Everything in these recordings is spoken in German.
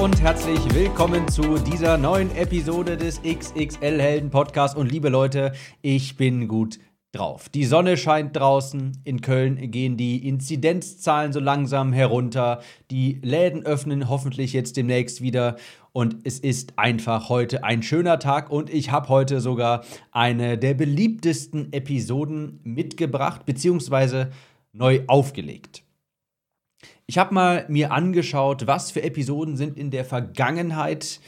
Und herzlich willkommen zu dieser neuen Episode des XXL Helden Podcast. Und liebe Leute, ich bin gut drauf. Die Sonne scheint draußen. In Köln gehen die Inzidenzzahlen so langsam herunter. Die Läden öffnen hoffentlich jetzt demnächst wieder. Und es ist einfach heute ein schöner Tag. Und ich habe heute sogar eine der beliebtesten Episoden mitgebracht, beziehungsweise neu aufgelegt. Ich habe mal mir angeschaut, was für Episoden sind in der Vergangenheit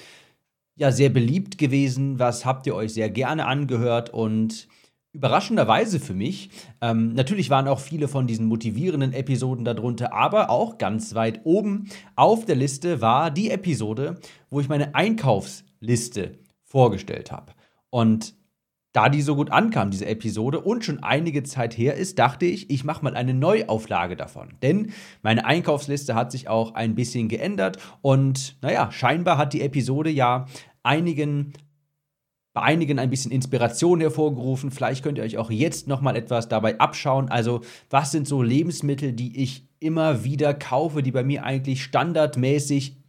ja sehr beliebt gewesen, was habt ihr euch sehr gerne angehört und überraschenderweise für mich, ähm, natürlich waren auch viele von diesen motivierenden Episoden darunter, aber auch ganz weit oben auf der Liste war die Episode, wo ich meine Einkaufsliste vorgestellt habe. Und da die so gut ankam, diese Episode, und schon einige Zeit her ist, dachte ich, ich mache mal eine Neuauflage davon. Denn meine Einkaufsliste hat sich auch ein bisschen geändert und naja, scheinbar hat die Episode ja einigen bei einigen ein bisschen Inspiration hervorgerufen. Vielleicht könnt ihr euch auch jetzt noch mal etwas dabei abschauen. Also, was sind so Lebensmittel, die ich immer wieder kaufe, die bei mir eigentlich standardmäßig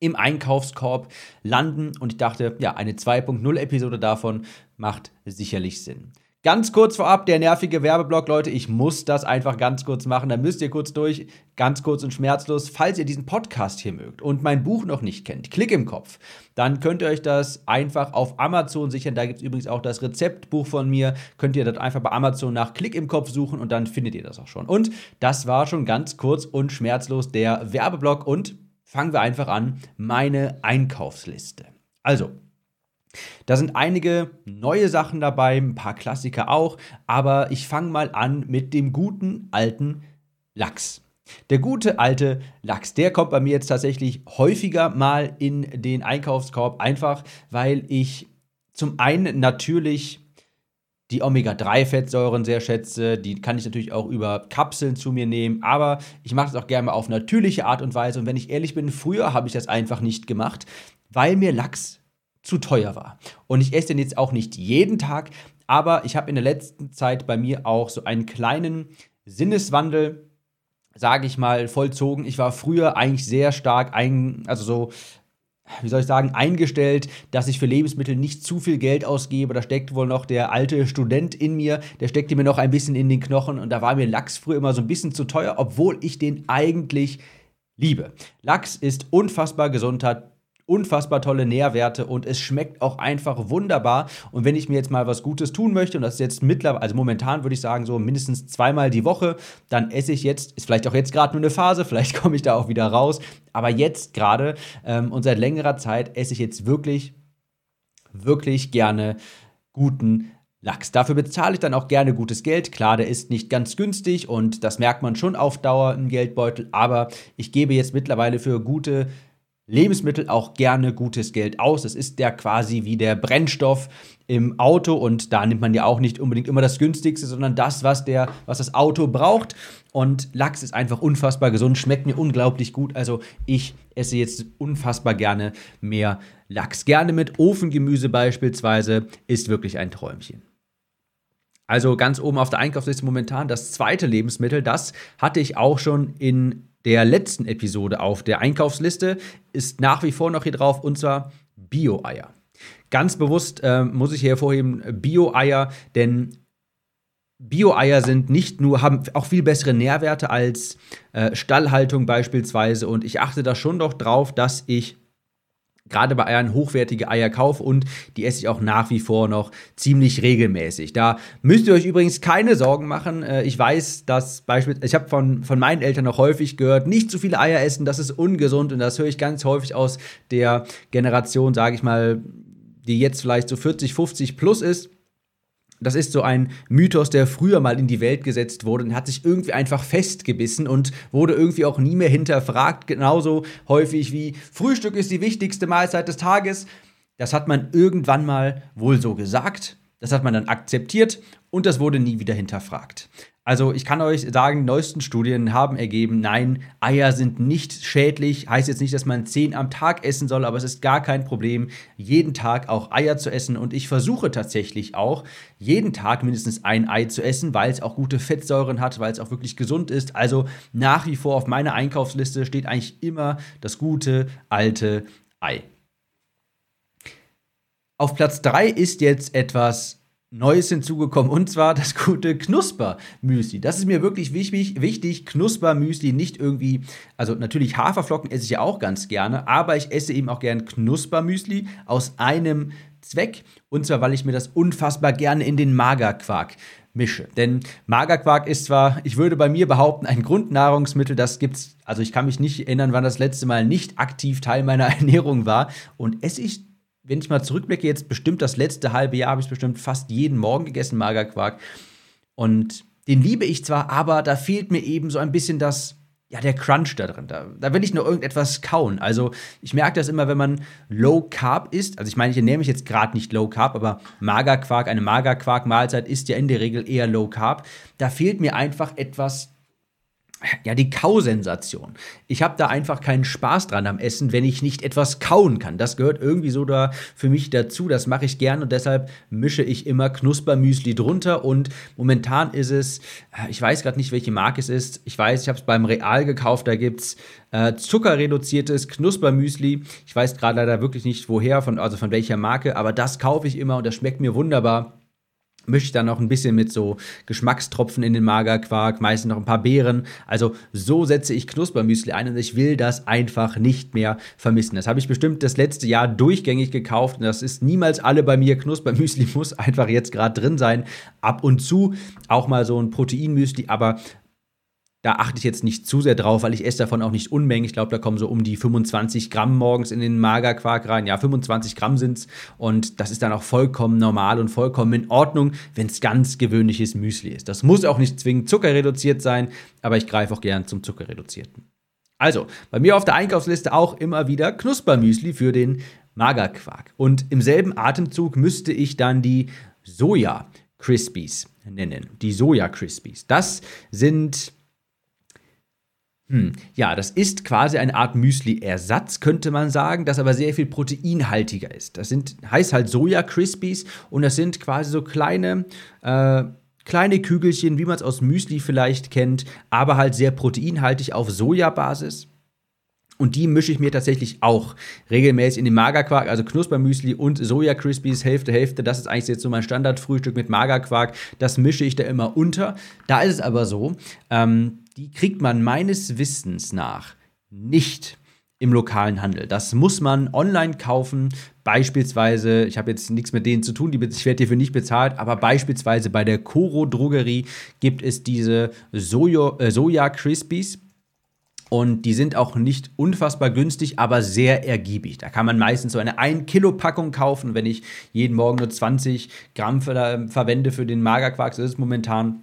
im Einkaufskorb landen. Und ich dachte, ja, eine 2.0-Episode davon macht sicherlich Sinn. Ganz kurz vorab, der nervige Werbeblock, Leute, ich muss das einfach ganz kurz machen. Da müsst ihr kurz durch, ganz kurz und schmerzlos. Falls ihr diesen Podcast hier mögt und mein Buch noch nicht kennt, Klick im Kopf, dann könnt ihr euch das einfach auf Amazon sichern. Da gibt es übrigens auch das Rezeptbuch von mir. Könnt ihr das einfach bei Amazon nach Klick im Kopf suchen und dann findet ihr das auch schon. Und das war schon ganz kurz und schmerzlos der Werbeblock und fangen wir einfach an, meine Einkaufsliste. Also, da sind einige neue Sachen dabei, ein paar Klassiker auch, aber ich fange mal an mit dem guten alten Lachs. Der gute alte Lachs, der kommt bei mir jetzt tatsächlich häufiger mal in den Einkaufskorb, einfach weil ich zum einen natürlich die Omega-3-Fettsäuren sehr schätze. Die kann ich natürlich auch über Kapseln zu mir nehmen, aber ich mache das auch gerne auf natürliche Art und Weise. Und wenn ich ehrlich bin, früher habe ich das einfach nicht gemacht, weil mir Lachs zu teuer war. Und ich esse den jetzt auch nicht jeden Tag, aber ich habe in der letzten Zeit bei mir auch so einen kleinen Sinneswandel sage ich mal, vollzogen. Ich war früher eigentlich sehr stark ein, also so wie soll ich sagen, eingestellt, dass ich für Lebensmittel nicht zu viel Geld ausgebe. Da steckt wohl noch der alte Student in mir, der steckte mir noch ein bisschen in den Knochen und da war mir Lachs früher immer so ein bisschen zu teuer, obwohl ich den eigentlich liebe. Lachs ist unfassbar gesund, hat unfassbar tolle Nährwerte und es schmeckt auch einfach wunderbar. Und wenn ich mir jetzt mal was Gutes tun möchte, und das ist jetzt mittlerweile, also momentan würde ich sagen, so mindestens zweimal die Woche, dann esse ich jetzt, ist vielleicht auch jetzt gerade nur eine Phase, vielleicht komme ich da auch wieder raus, aber jetzt gerade ähm, und seit längerer Zeit esse ich jetzt wirklich, wirklich gerne guten Lachs. Dafür bezahle ich dann auch gerne gutes Geld. Klar, der ist nicht ganz günstig und das merkt man schon auf Dauer im Geldbeutel, aber ich gebe jetzt mittlerweile für gute Lebensmittel auch gerne gutes Geld aus. Das ist der quasi wie der Brennstoff im Auto und da nimmt man ja auch nicht unbedingt immer das günstigste, sondern das, was der was das Auto braucht und Lachs ist einfach unfassbar gesund, schmeckt mir unglaublich gut. Also, ich esse jetzt unfassbar gerne mehr Lachs. Gerne mit Ofengemüse beispielsweise ist wirklich ein Träumchen. Also ganz oben auf der Einkaufsliste momentan das zweite Lebensmittel, das hatte ich auch schon in der letzten Episode auf der Einkaufsliste. Ist nach wie vor noch hier drauf und zwar Bio-Eier. Ganz bewusst äh, muss ich hier hervorheben Bio-Eier, denn Bio-Eier sind nicht nur, haben auch viel bessere Nährwerte als äh, Stallhaltung beispielsweise. Und ich achte da schon doch drauf, dass ich gerade bei Eiern hochwertige Eier kaufe und die esse ich auch nach wie vor noch ziemlich regelmäßig. Da müsst ihr euch übrigens keine Sorgen machen. Äh, ich weiß, dass beispielsweise, ich habe von, von meinen Eltern noch häufig gehört, nicht zu viele Eier essen, das ist ungesund und das höre ich ganz häufig aus der Generation, sage ich mal, die jetzt vielleicht so 40, 50 plus ist. Das ist so ein Mythos, der früher mal in die Welt gesetzt wurde und hat sich irgendwie einfach festgebissen und wurde irgendwie auch nie mehr hinterfragt. Genauso häufig wie Frühstück ist die wichtigste Mahlzeit des Tages. Das hat man irgendwann mal wohl so gesagt. Das hat man dann akzeptiert und das wurde nie wieder hinterfragt. Also ich kann euch sagen, neuesten Studien haben ergeben, nein, Eier sind nicht schädlich. Heißt jetzt nicht, dass man zehn am Tag essen soll, aber es ist gar kein Problem, jeden Tag auch Eier zu essen. Und ich versuche tatsächlich auch, jeden Tag mindestens ein Ei zu essen, weil es auch gute Fettsäuren hat, weil es auch wirklich gesund ist. Also nach wie vor auf meiner Einkaufsliste steht eigentlich immer das gute alte Ei. Auf Platz 3 ist jetzt etwas Neues hinzugekommen und zwar das gute Knusper-Müsli. Das ist mir wirklich wichtig, wichtig. Knusper-Müsli nicht irgendwie, also natürlich Haferflocken esse ich ja auch ganz gerne, aber ich esse eben auch gern Knusper-Müsli aus einem Zweck und zwar, weil ich mir das unfassbar gerne in den Magerquark mische. Denn Magerquark ist zwar, ich würde bei mir behaupten, ein Grundnahrungsmittel, das gibt's, also ich kann mich nicht erinnern, wann das letzte Mal nicht aktiv Teil meiner Ernährung war und esse ich wenn ich mal zurückblicke, jetzt bestimmt das letzte halbe Jahr habe ich bestimmt fast jeden Morgen gegessen, Magerquark. Und den liebe ich zwar, aber da fehlt mir eben so ein bisschen das, ja, der Crunch da drin. Da, da will ich nur irgendetwas kauen. Also ich merke das immer, wenn man Low Carb isst. Also ich meine, ich ernähre mich jetzt gerade nicht Low Carb, aber Magerquark, eine Magerquark-Mahlzeit ist ja in der Regel eher Low Carb. Da fehlt mir einfach etwas ja, die Kausensation. Ich habe da einfach keinen Spaß dran am Essen, wenn ich nicht etwas kauen kann. Das gehört irgendwie so da für mich dazu. Das mache ich gern und deshalb mische ich immer Knuspermüsli drunter. Und momentan ist es, äh, ich weiß gerade nicht, welche Marke es ist. Ich weiß, ich habe es beim Real gekauft. Da gibt's äh, zuckerreduziertes Knuspermüsli. Ich weiß gerade leider wirklich nicht, woher, von, also von welcher Marke, aber das kaufe ich immer und das schmeckt mir wunderbar mische ich dann noch ein bisschen mit so Geschmackstropfen in den Magerquark, meistens noch ein paar Beeren. Also so setze ich Knuspermüsli ein und ich will das einfach nicht mehr vermissen. Das habe ich bestimmt das letzte Jahr durchgängig gekauft und das ist niemals alle bei mir. Knuspermüsli muss einfach jetzt gerade drin sein. Ab und zu auch mal so ein Proteinmüsli, aber da achte ich jetzt nicht zu sehr drauf, weil ich esse davon auch nicht Unmengen. Ich glaube, da kommen so um die 25 Gramm morgens in den Magerquark rein. Ja, 25 Gramm sind es. Und das ist dann auch vollkommen normal und vollkommen in Ordnung, wenn es ganz gewöhnliches Müsli ist. Das muss auch nicht zwingend zuckerreduziert sein, aber ich greife auch gern zum zuckerreduzierten. Also, bei mir auf der Einkaufsliste auch immer wieder Knuspermüsli für den Magerquark. Und im selben Atemzug müsste ich dann die Soja Crispies nennen. Die Soja Crispies. Das sind hm. Ja, das ist quasi eine Art Müsli-Ersatz, könnte man sagen, das aber sehr viel proteinhaltiger ist. Das sind, heißt halt Soja-Crispies und das sind quasi so kleine, äh, kleine Kügelchen, wie man es aus Müsli vielleicht kennt, aber halt sehr proteinhaltig auf Sojabasis. Und die mische ich mir tatsächlich auch regelmäßig in den Magerquark, also Knuspermüsli und Soja Crispies, Hälfte, Hälfte. Das ist eigentlich jetzt so mein Standardfrühstück mit Magerquark. Das mische ich da immer unter. Da ist es aber so, ähm, die kriegt man meines Wissens nach nicht im lokalen Handel. Das muss man online kaufen. Beispielsweise, ich habe jetzt nichts mit denen zu tun, die, ich werde hierfür nicht bezahlt, aber beispielsweise bei der Koro Drogerie gibt es diese Soja, äh, Soja Crispies. Und die sind auch nicht unfassbar günstig, aber sehr ergiebig. Da kann man meistens so eine 1-Kilo-Packung kaufen. Wenn ich jeden Morgen nur 20 Gramm ver verwende für den Magerquark, das ist momentan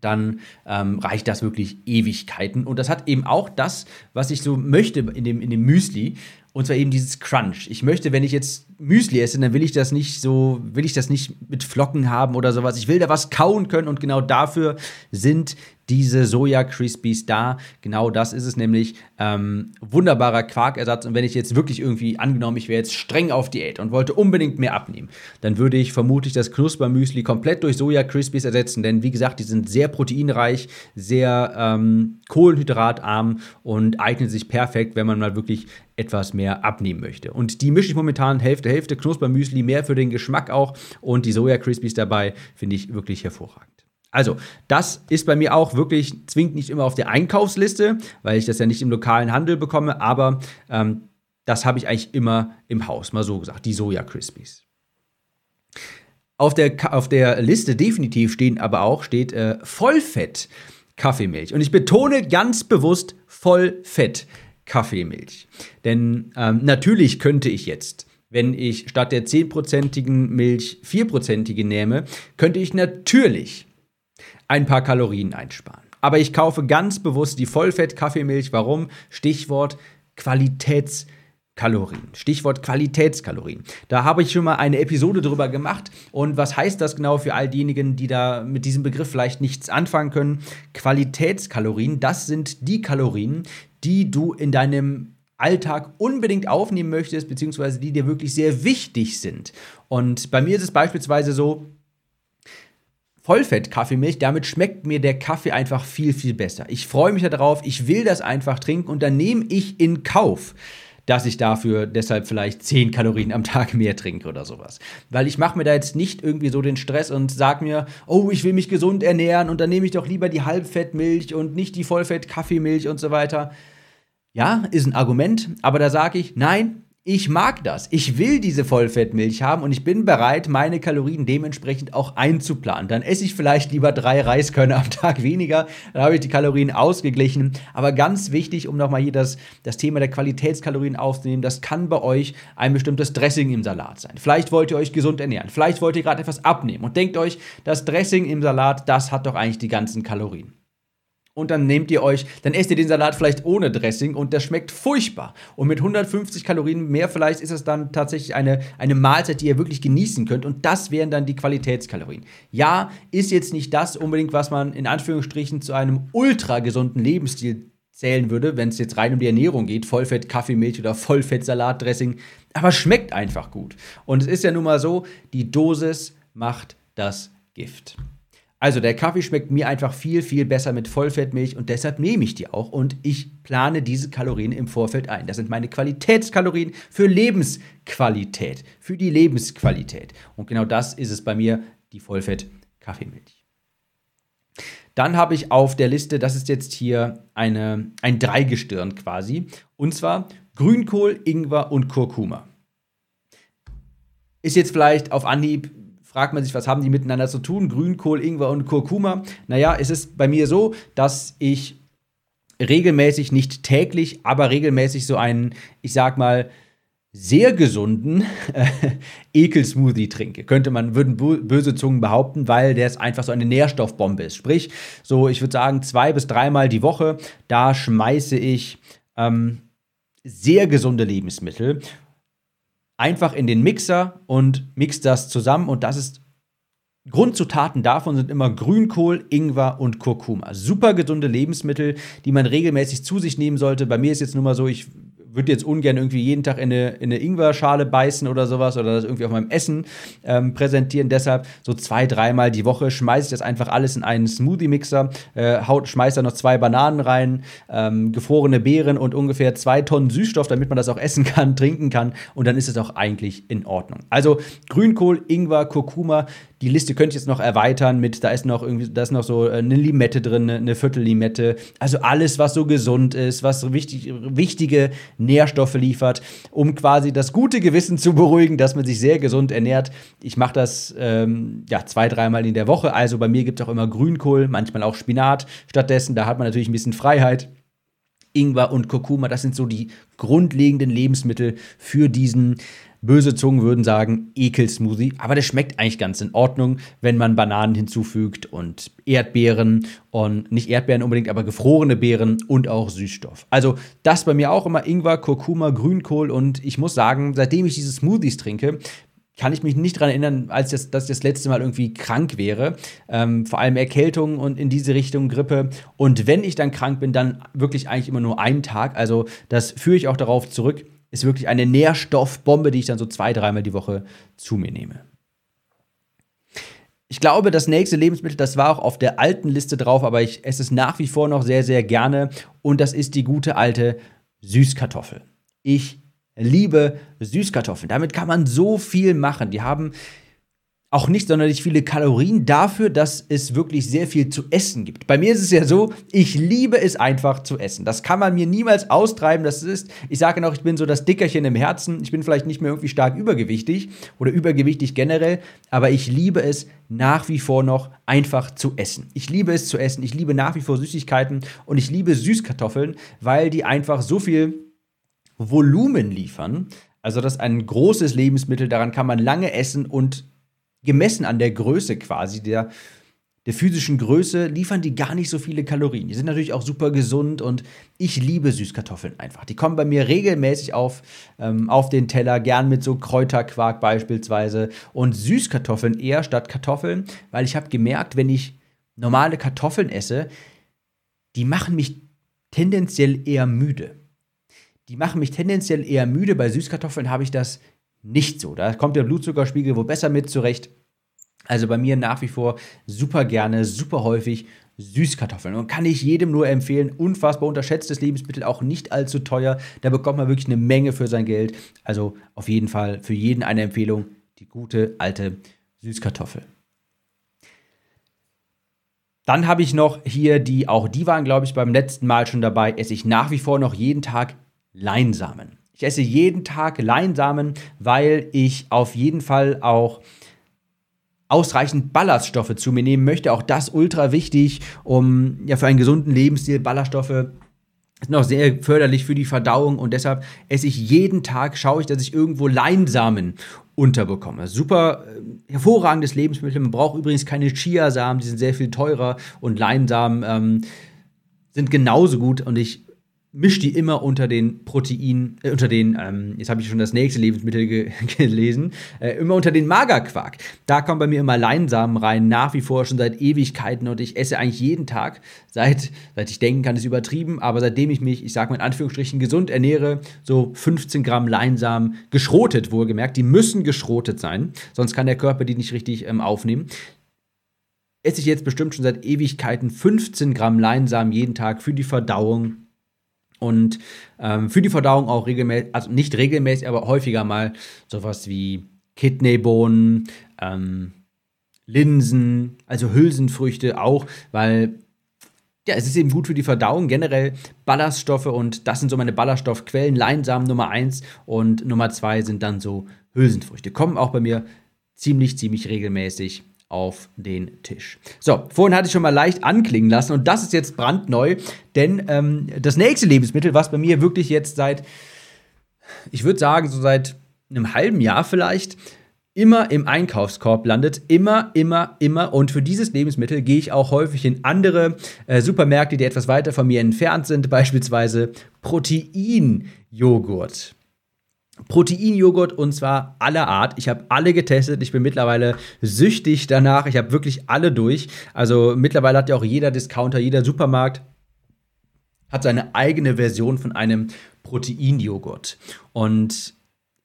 dann ähm, reicht das wirklich Ewigkeiten. Und das hat eben auch das, was ich so möchte in dem, in dem Müsli. Und zwar eben dieses Crunch. Ich möchte, wenn ich jetzt Müsli esse, dann will ich das nicht so, will ich das nicht mit Flocken haben oder sowas. Ich will da was kauen können und genau dafür sind diese Soja Crispies da. Genau das ist es nämlich. Ähm, wunderbarer Quarkersatz. Und wenn ich jetzt wirklich irgendwie angenommen, ich wäre jetzt streng auf Diät und wollte unbedingt mehr abnehmen, dann würde ich vermutlich das Knuspermüsli komplett durch Soja Crispies ersetzen. Denn wie gesagt, die sind sehr proteinreich, sehr ähm, kohlenhydratarm und eignen sich perfekt, wenn man mal wirklich etwas mehr abnehmen möchte. Und die mische ich momentan Hälfte, Hälfte Knuspermüsli, mehr für den Geschmack auch. Und die Soja Crispies dabei finde ich wirklich hervorragend. Also, das ist bei mir auch wirklich, zwingt nicht immer auf der Einkaufsliste, weil ich das ja nicht im lokalen Handel bekomme, aber ähm, das habe ich eigentlich immer im Haus, mal so gesagt, die Soja Crispies. Auf der, auf der Liste definitiv stehen aber auch, steht äh, Vollfett Kaffeemilch. Und ich betone ganz bewusst Vollfett Kaffeemilch. Denn ähm, natürlich könnte ich jetzt wenn ich statt der 10%igen Milch 4%ige nehme, könnte ich natürlich ein paar Kalorien einsparen. Aber ich kaufe ganz bewusst die Vollfett-Kaffeemilch. Warum? Stichwort Qualitätskalorien. Stichwort Qualitätskalorien. Da habe ich schon mal eine Episode drüber gemacht. Und was heißt das genau für all diejenigen, die da mit diesem Begriff vielleicht nichts anfangen können? Qualitätskalorien, das sind die Kalorien, die du in deinem Alltag unbedingt aufnehmen möchtest, beziehungsweise die dir wirklich sehr wichtig sind. Und bei mir ist es beispielsweise so, Vollfett-Kaffeemilch, damit schmeckt mir der Kaffee einfach viel, viel besser. Ich freue mich darauf, ich will das einfach trinken und dann nehme ich in Kauf, dass ich dafür deshalb vielleicht 10 Kalorien am Tag mehr trinke oder sowas. Weil ich mache mir da jetzt nicht irgendwie so den Stress und sage mir, oh, ich will mich gesund ernähren und dann nehme ich doch lieber die Halbfettmilch und nicht die Vollfett-Kaffeemilch und so weiter. Ja, ist ein Argument, aber da sage ich, nein, ich mag das. Ich will diese Vollfettmilch haben und ich bin bereit, meine Kalorien dementsprechend auch einzuplanen. Dann esse ich vielleicht lieber drei Reiskörner am Tag weniger, dann habe ich die Kalorien ausgeglichen. Aber ganz wichtig, um nochmal hier das, das Thema der Qualitätskalorien aufzunehmen, das kann bei euch ein bestimmtes Dressing im Salat sein. Vielleicht wollt ihr euch gesund ernähren, vielleicht wollt ihr gerade etwas abnehmen und denkt euch, das Dressing im Salat, das hat doch eigentlich die ganzen Kalorien und dann nehmt ihr euch, dann esst ihr den Salat vielleicht ohne Dressing und der schmeckt furchtbar. Und mit 150 Kalorien mehr vielleicht ist es dann tatsächlich eine, eine Mahlzeit, die ihr wirklich genießen könnt und das wären dann die Qualitätskalorien. Ja, ist jetzt nicht das unbedingt, was man in Anführungsstrichen zu einem ultra gesunden Lebensstil zählen würde, wenn es jetzt rein um die Ernährung geht, Vollfett Kaffeemilch oder Vollfett Salatdressing, aber schmeckt einfach gut. Und es ist ja nun mal so, die Dosis macht das Gift. Also der Kaffee schmeckt mir einfach viel, viel besser mit Vollfettmilch und deshalb nehme ich die auch und ich plane diese Kalorien im Vorfeld ein. Das sind meine Qualitätskalorien für Lebensqualität, für die Lebensqualität. Und genau das ist es bei mir, die Vollfett-Kaffeemilch. Dann habe ich auf der Liste, das ist jetzt hier eine, ein Dreigestirn quasi, und zwar Grünkohl, Ingwer und Kurkuma. Ist jetzt vielleicht auf Anhieb fragt man sich, was haben die miteinander zu tun? Grünkohl, Ingwer und Kurkuma. Naja, es ist bei mir so, dass ich regelmäßig, nicht täglich, aber regelmäßig so einen, ich sag mal, sehr gesunden äh, Ekelsmoothie trinke. Könnte man, würden böse Zungen behaupten, weil der ist einfach so eine Nährstoffbombe ist. Sprich, so, ich würde sagen, zwei bis dreimal die Woche, da schmeiße ich ähm, sehr gesunde Lebensmittel einfach in den Mixer und mix das zusammen und das ist Grundzutaten davon sind immer Grünkohl, Ingwer und Kurkuma. Super gesunde Lebensmittel, die man regelmäßig zu sich nehmen sollte. Bei mir ist jetzt nur mal so, ich würde jetzt ungern irgendwie jeden Tag in eine, in eine Ingwer-Schale beißen oder sowas oder das irgendwie auf meinem Essen ähm, präsentieren. Deshalb so zwei, dreimal die Woche schmeiße ich das einfach alles in einen Smoothie-Mixer, äh, schmeiße da noch zwei Bananen rein, ähm, gefrorene Beeren und ungefähr zwei Tonnen Süßstoff, damit man das auch essen kann, trinken kann und dann ist es auch eigentlich in Ordnung. Also Grünkohl, Ingwer, Kurkuma, die Liste könnte ich jetzt noch erweitern mit, da ist noch irgendwie, da ist noch so äh, eine Limette drin, eine Viertellimette. Also alles, was so gesund ist, was wichtig, wichtige Nährstoffe liefert, um quasi das gute Gewissen zu beruhigen, dass man sich sehr gesund ernährt. Ich mache das ähm, ja zwei, dreimal in der Woche. Also bei mir gibt es auch immer Grünkohl, manchmal auch Spinat. Stattdessen, da hat man natürlich ein bisschen Freiheit. Ingwer und Kurkuma, das sind so die grundlegenden Lebensmittel für diesen Böse Zungen würden sagen Ekelsmoothie, aber der schmeckt eigentlich ganz in Ordnung, wenn man Bananen hinzufügt und Erdbeeren und nicht Erdbeeren unbedingt, aber gefrorene Beeren und auch Süßstoff. Also das bei mir auch immer Ingwer, Kurkuma, Grünkohl und ich muss sagen, seitdem ich diese Smoothies trinke, kann ich mich nicht daran erinnern, als das, dass ich das letzte Mal irgendwie krank wäre. Ähm, vor allem Erkältung und in diese Richtung Grippe. Und wenn ich dann krank bin, dann wirklich eigentlich immer nur einen Tag. Also das führe ich auch darauf zurück, ist wirklich eine Nährstoffbombe, die ich dann so zwei, dreimal die Woche zu mir nehme. Ich glaube, das nächste Lebensmittel, das war auch auf der alten Liste drauf, aber ich esse es nach wie vor noch sehr, sehr gerne. Und das ist die gute alte Süßkartoffel. Ich liebe Süßkartoffeln. Damit kann man so viel machen. Die haben auch nicht sonderlich viele Kalorien dafür, dass es wirklich sehr viel zu essen gibt. Bei mir ist es ja so, ich liebe es einfach zu essen. Das kann man mir niemals austreiben. Das ist, ich sage noch, ich bin so das Dickerchen im Herzen. Ich bin vielleicht nicht mehr irgendwie stark übergewichtig oder übergewichtig generell, aber ich liebe es nach wie vor noch einfach zu essen. Ich liebe es zu essen. Ich liebe nach wie vor Süßigkeiten und ich liebe Süßkartoffeln, weil die einfach so viel Volumen liefern Also das ist ein großes Lebensmittel, daran kann man lange essen und gemessen an der Größe quasi, der, der physischen Größe, liefern die gar nicht so viele Kalorien. Die sind natürlich auch super gesund und ich liebe Süßkartoffeln einfach. Die kommen bei mir regelmäßig auf, ähm, auf den Teller, gern mit so Kräuterquark beispielsweise und Süßkartoffeln eher statt Kartoffeln, weil ich habe gemerkt, wenn ich normale Kartoffeln esse, die machen mich tendenziell eher müde. Die machen mich tendenziell eher müde. Bei Süßkartoffeln habe ich das nicht so. Da kommt der Blutzuckerspiegel wohl besser mit zurecht. Also bei mir nach wie vor super gerne, super häufig Süßkartoffeln. Und kann ich jedem nur empfehlen, unfassbar unterschätztes Lebensmittel, auch nicht allzu teuer. Da bekommt man wirklich eine Menge für sein Geld. Also auf jeden Fall für jeden eine Empfehlung, die gute alte Süßkartoffel. Dann habe ich noch hier die, auch die waren, glaube ich, beim letzten Mal schon dabei, esse ich nach wie vor noch jeden Tag Leinsamen. Ich esse jeden Tag Leinsamen, weil ich auf jeden Fall auch ausreichend Ballaststoffe zu mir nehmen möchte. Auch das ultra wichtig, um ja für einen gesunden Lebensstil Ballaststoffe sind auch sehr förderlich für die Verdauung und deshalb esse ich jeden Tag, schaue ich, dass ich irgendwo Leinsamen unterbekomme. Super äh, hervorragendes Lebensmittel. Man braucht übrigens keine Chiasamen, die sind sehr viel teurer und Leinsamen ähm, sind genauso gut und ich mischt die immer unter den Protein, äh, unter den, ähm, jetzt habe ich schon das nächste Lebensmittel ge gelesen, äh, immer unter den Magerquark. Da kommen bei mir immer Leinsamen rein, nach wie vor schon seit Ewigkeiten und ich esse eigentlich jeden Tag, seit, seit ich denken kann, ist übertrieben, aber seitdem ich mich, ich sage mal in Anführungsstrichen, gesund ernähre, so 15 Gramm Leinsamen geschrotet, wohlgemerkt, die müssen geschrotet sein, sonst kann der Körper die nicht richtig ähm, aufnehmen esse ich jetzt bestimmt schon seit Ewigkeiten 15 Gramm Leinsamen jeden Tag für die Verdauung und ähm, für die Verdauung auch regelmäßig, also nicht regelmäßig, aber häufiger mal sowas wie Kidneybohnen, ähm, Linsen, also Hülsenfrüchte auch, weil ja, es ist eben gut für die Verdauung, generell Ballaststoffe und das sind so meine Ballaststoffquellen. Leinsamen Nummer 1 und Nummer 2 sind dann so Hülsenfrüchte. Kommen auch bei mir ziemlich, ziemlich regelmäßig auf den Tisch. So, vorhin hatte ich schon mal leicht anklingen lassen und das ist jetzt brandneu, denn ähm, das nächste Lebensmittel, was bei mir wirklich jetzt seit, ich würde sagen, so seit einem halben Jahr vielleicht, immer im Einkaufskorb landet, immer, immer, immer. Und für dieses Lebensmittel gehe ich auch häufig in andere äh, Supermärkte, die etwas weiter von mir entfernt sind, beispielsweise Proteinjoghurt. Proteinjoghurt und zwar aller Art. Ich habe alle getestet. Ich bin mittlerweile süchtig danach. Ich habe wirklich alle durch. Also mittlerweile hat ja auch jeder Discounter, jeder Supermarkt hat seine eigene Version von einem Proteinjoghurt. Und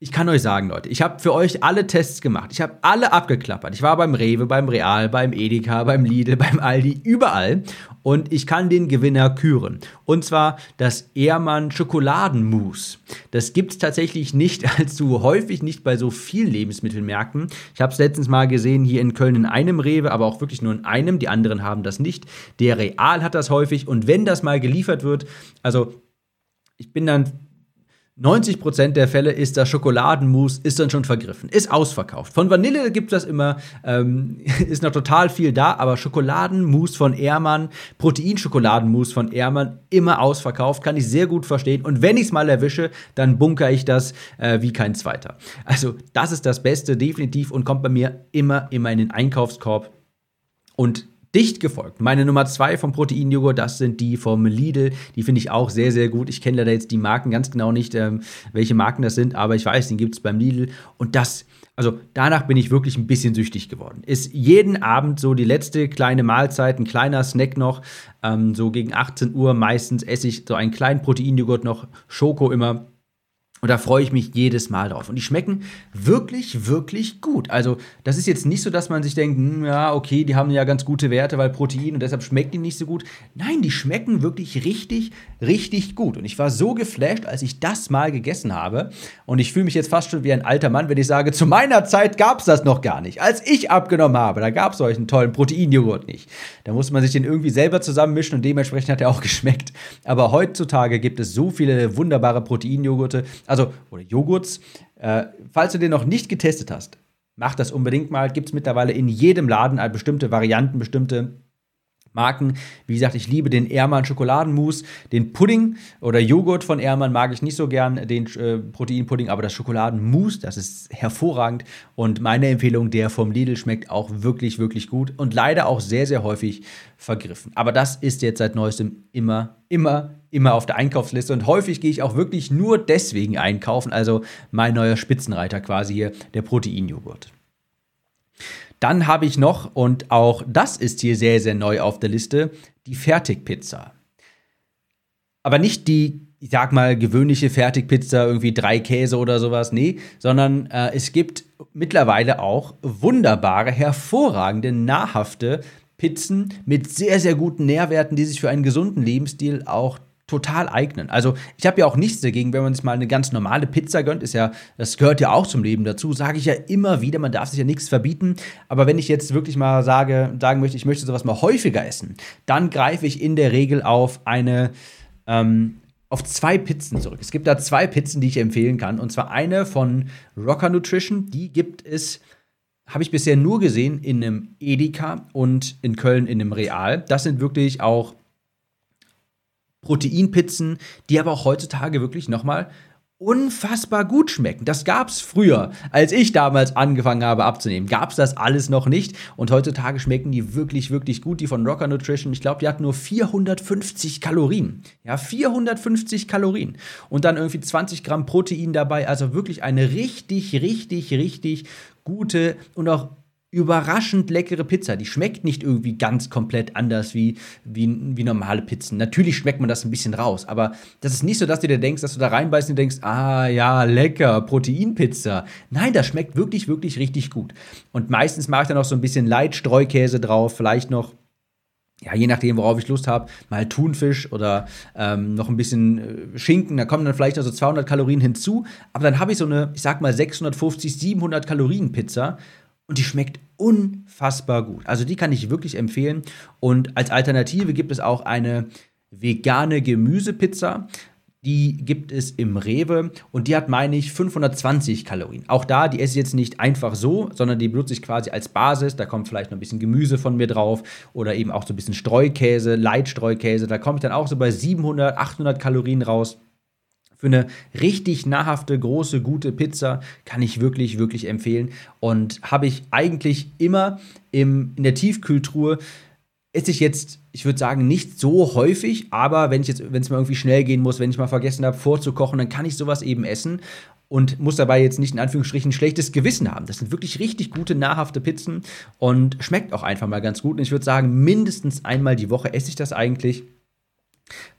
ich kann euch sagen, Leute, ich habe für euch alle Tests gemacht. Ich habe alle abgeklappert. Ich war beim Rewe, beim Real, beim Edeka, beim Lidl, beim Aldi, überall. Und ich kann den Gewinner küren. Und zwar das Ehrmann Schokoladenmousse. Das gibt es tatsächlich nicht allzu häufig, nicht bei so vielen Lebensmittelmärkten. Ich habe es letztens mal gesehen hier in Köln in einem Rewe, aber auch wirklich nur in einem. Die anderen haben das nicht. Der Real hat das häufig. Und wenn das mal geliefert wird, also ich bin dann 90% der Fälle ist das Schokoladenmus ist dann schon vergriffen, ist ausverkauft. Von Vanille gibt es das immer, ähm, ist noch total viel da, aber Schokoladenmus von Ehrmann, Proteinschokoladenmus von Ehrmann, immer ausverkauft, kann ich sehr gut verstehen. Und wenn ich es mal erwische, dann bunker ich das äh, wie kein zweiter. Also das ist das Beste, definitiv, und kommt bei mir immer, immer in den Einkaufskorb. Und dicht gefolgt. Meine Nummer zwei vom Proteinjoghurt, das sind die vom Lidl. Die finde ich auch sehr, sehr gut. Ich kenne leider jetzt die Marken ganz genau nicht, ähm, welche Marken das sind, aber ich weiß, den gibt es beim Lidl. Und das, also danach bin ich wirklich ein bisschen süchtig geworden. Ist jeden Abend so die letzte kleine Mahlzeit, ein kleiner Snack noch. Ähm, so gegen 18 Uhr meistens esse ich so einen kleinen Proteinjoghurt noch, Schoko immer und da freue ich mich jedes Mal drauf. Und die schmecken wirklich, wirklich gut. Also, das ist jetzt nicht so, dass man sich denkt, hm, ja, okay, die haben ja ganz gute Werte, weil Protein und deshalb schmecken die nicht so gut. Nein, die schmecken wirklich richtig, richtig gut. Und ich war so geflasht, als ich das mal gegessen habe. Und ich fühle mich jetzt fast schon wie ein alter Mann, wenn ich sage, zu meiner Zeit gab es das noch gar nicht. Als ich abgenommen habe, da gab es solchen tollen Proteinjoghurt nicht. Da musste man sich den irgendwie selber zusammenmischen und dementsprechend hat er auch geschmeckt. Aber heutzutage gibt es so viele wunderbare Proteinjoghurte also oder Joghurts. Äh, falls du den noch nicht getestet hast, mach das unbedingt mal. Gibt es mittlerweile in jedem Laden bestimmte Varianten, bestimmte Marken. Wie gesagt, ich liebe den Ehrmann Schokoladenmousse, den Pudding oder Joghurt von Ehrmann mag ich nicht so gern, den äh, Proteinpudding, aber das Schokoladenmousse, das ist hervorragend und meine Empfehlung, der vom Lidl schmeckt auch wirklich, wirklich gut und leider auch sehr, sehr häufig vergriffen. Aber das ist jetzt seit neuestem immer, immer, immer auf der Einkaufsliste und häufig gehe ich auch wirklich nur deswegen einkaufen, also mein neuer Spitzenreiter quasi hier, der Proteinjoghurt. Dann habe ich noch, und auch das ist hier sehr, sehr neu auf der Liste, die Fertigpizza. Aber nicht die, ich sag mal, gewöhnliche Fertigpizza, irgendwie drei Käse oder sowas, nee, sondern äh, es gibt mittlerweile auch wunderbare, hervorragende, nahrhafte Pizzen mit sehr, sehr guten Nährwerten, die sich für einen gesunden Lebensstil auch total eignen. Also ich habe ja auch nichts dagegen, wenn man sich mal eine ganz normale Pizza gönnt, ist ja, das gehört ja auch zum Leben dazu, sage ich ja immer wieder, man darf sich ja nichts verbieten. Aber wenn ich jetzt wirklich mal sage, sagen möchte, ich möchte sowas mal häufiger essen, dann greife ich in der Regel auf eine ähm, auf zwei Pizzen zurück. Es gibt da zwei Pizzen, die ich empfehlen kann. Und zwar eine von Rocker Nutrition, die gibt es habe ich bisher nur gesehen in einem Edeka und in Köln in einem Real. Das sind wirklich auch Proteinpizzen, die aber auch heutzutage wirklich nochmal unfassbar gut schmecken. Das gab's früher, als ich damals angefangen habe abzunehmen. Gab's das alles noch nicht und heutzutage schmecken die wirklich wirklich gut. Die von Rocker Nutrition, ich glaube, die hat nur 450 Kalorien. Ja, 450 Kalorien und dann irgendwie 20 Gramm Protein dabei. Also wirklich eine richtig richtig richtig gute und auch überraschend leckere Pizza. Die schmeckt nicht irgendwie ganz komplett anders wie, wie, wie normale Pizzen. Natürlich schmeckt man das ein bisschen raus, aber das ist nicht so, dass du dir denkst, dass du da reinbeißt und denkst, ah ja, lecker, Proteinpizza. Nein, das schmeckt wirklich, wirklich richtig gut. Und meistens mache ich dann noch so ein bisschen Light Streukäse drauf, vielleicht noch ja, je nachdem, worauf ich Lust habe, mal Thunfisch oder ähm, noch ein bisschen äh, Schinken, da kommen dann vielleicht also 200 Kalorien hinzu, aber dann habe ich so eine, ich sag mal 650, 700 Kalorien Pizza und die schmeckt unfassbar gut. Also die kann ich wirklich empfehlen. Und als Alternative gibt es auch eine vegane Gemüsepizza. Die gibt es im Rewe und die hat, meine ich, 520 Kalorien. Auch da, die esse ich jetzt nicht einfach so, sondern die benutze ich quasi als Basis. Da kommt vielleicht noch ein bisschen Gemüse von mir drauf oder eben auch so ein bisschen Streukäse, Leitstreukäse. Da komme ich dann auch so bei 700, 800 Kalorien raus. Für eine richtig nahrhafte, große, gute Pizza kann ich wirklich, wirklich empfehlen. Und habe ich eigentlich immer im, in der Tiefkühltruhe esse ich jetzt, ich würde sagen, nicht so häufig, aber wenn es mal irgendwie schnell gehen muss, wenn ich mal vergessen habe, vorzukochen, dann kann ich sowas eben essen und muss dabei jetzt nicht in Anführungsstrichen schlechtes Gewissen haben. Das sind wirklich richtig gute, nahrhafte Pizzen und schmeckt auch einfach mal ganz gut. Und ich würde sagen, mindestens einmal die Woche esse ich das eigentlich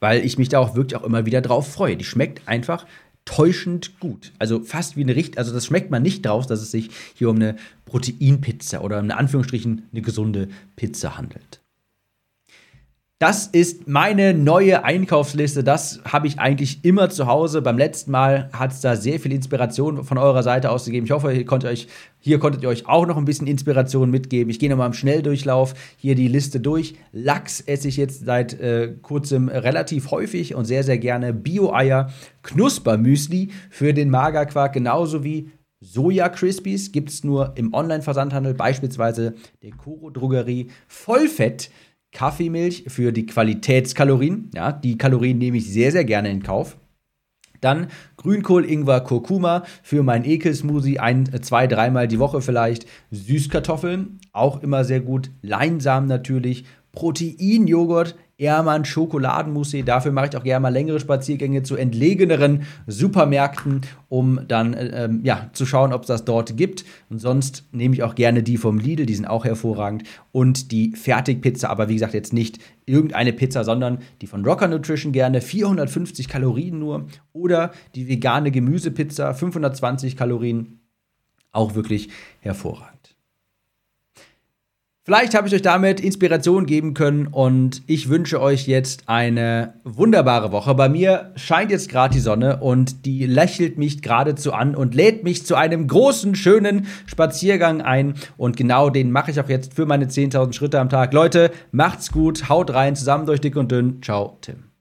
weil ich mich da auch wirklich auch immer wieder drauf freue. Die schmeckt einfach täuschend gut. Also fast wie eine Richt, also das schmeckt man nicht draus, dass es sich hier um eine Proteinpizza oder in Anführungsstrichen eine gesunde Pizza handelt. Das ist meine neue Einkaufsliste. Das habe ich eigentlich immer zu Hause. Beim letzten Mal hat es da sehr viel Inspiration von eurer Seite aus gegeben. Ich hoffe, hier konntet, euch, hier konntet ihr euch auch noch ein bisschen Inspiration mitgeben. Ich gehe nochmal im Schnelldurchlauf hier die Liste durch. Lachs esse ich jetzt seit äh, kurzem relativ häufig und sehr, sehr gerne. Bio-Eier, Knuspermüsli für den Magerquark, genauso wie Soja Crispies gibt es nur im Online-Versandhandel, beispielsweise der Koro Drogerie. Vollfett Kaffeemilch für die Qualitätskalorien. Ja, die Kalorien nehme ich sehr, sehr gerne in Kauf. Dann Grünkohl, Ingwer, Kurkuma für meinen Ekelsmoothie ein, zwei, dreimal die Woche vielleicht. Süßkartoffeln, auch immer sehr gut. Leinsamen natürlich. Proteinjoghurt, Ehrmann Schokoladenmousse. Dafür mache ich auch gerne mal längere Spaziergänge zu entlegeneren Supermärkten, um dann äh, ja, zu schauen, ob es das dort gibt. Und sonst nehme ich auch gerne die vom Lidl, die sind auch hervorragend. Und die Fertigpizza, aber wie gesagt, jetzt nicht irgendeine Pizza, sondern die von Rocker Nutrition gerne. 450 Kalorien nur. Oder die vegane Gemüsepizza, 520 Kalorien. Auch wirklich hervorragend. Vielleicht habe ich euch damit Inspiration geben können und ich wünsche euch jetzt eine wunderbare Woche. Bei mir scheint jetzt gerade die Sonne und die lächelt mich geradezu an und lädt mich zu einem großen, schönen Spaziergang ein. Und genau den mache ich auch jetzt für meine 10.000 Schritte am Tag. Leute, macht's gut, haut rein, zusammen durch dick und dünn. Ciao, Tim.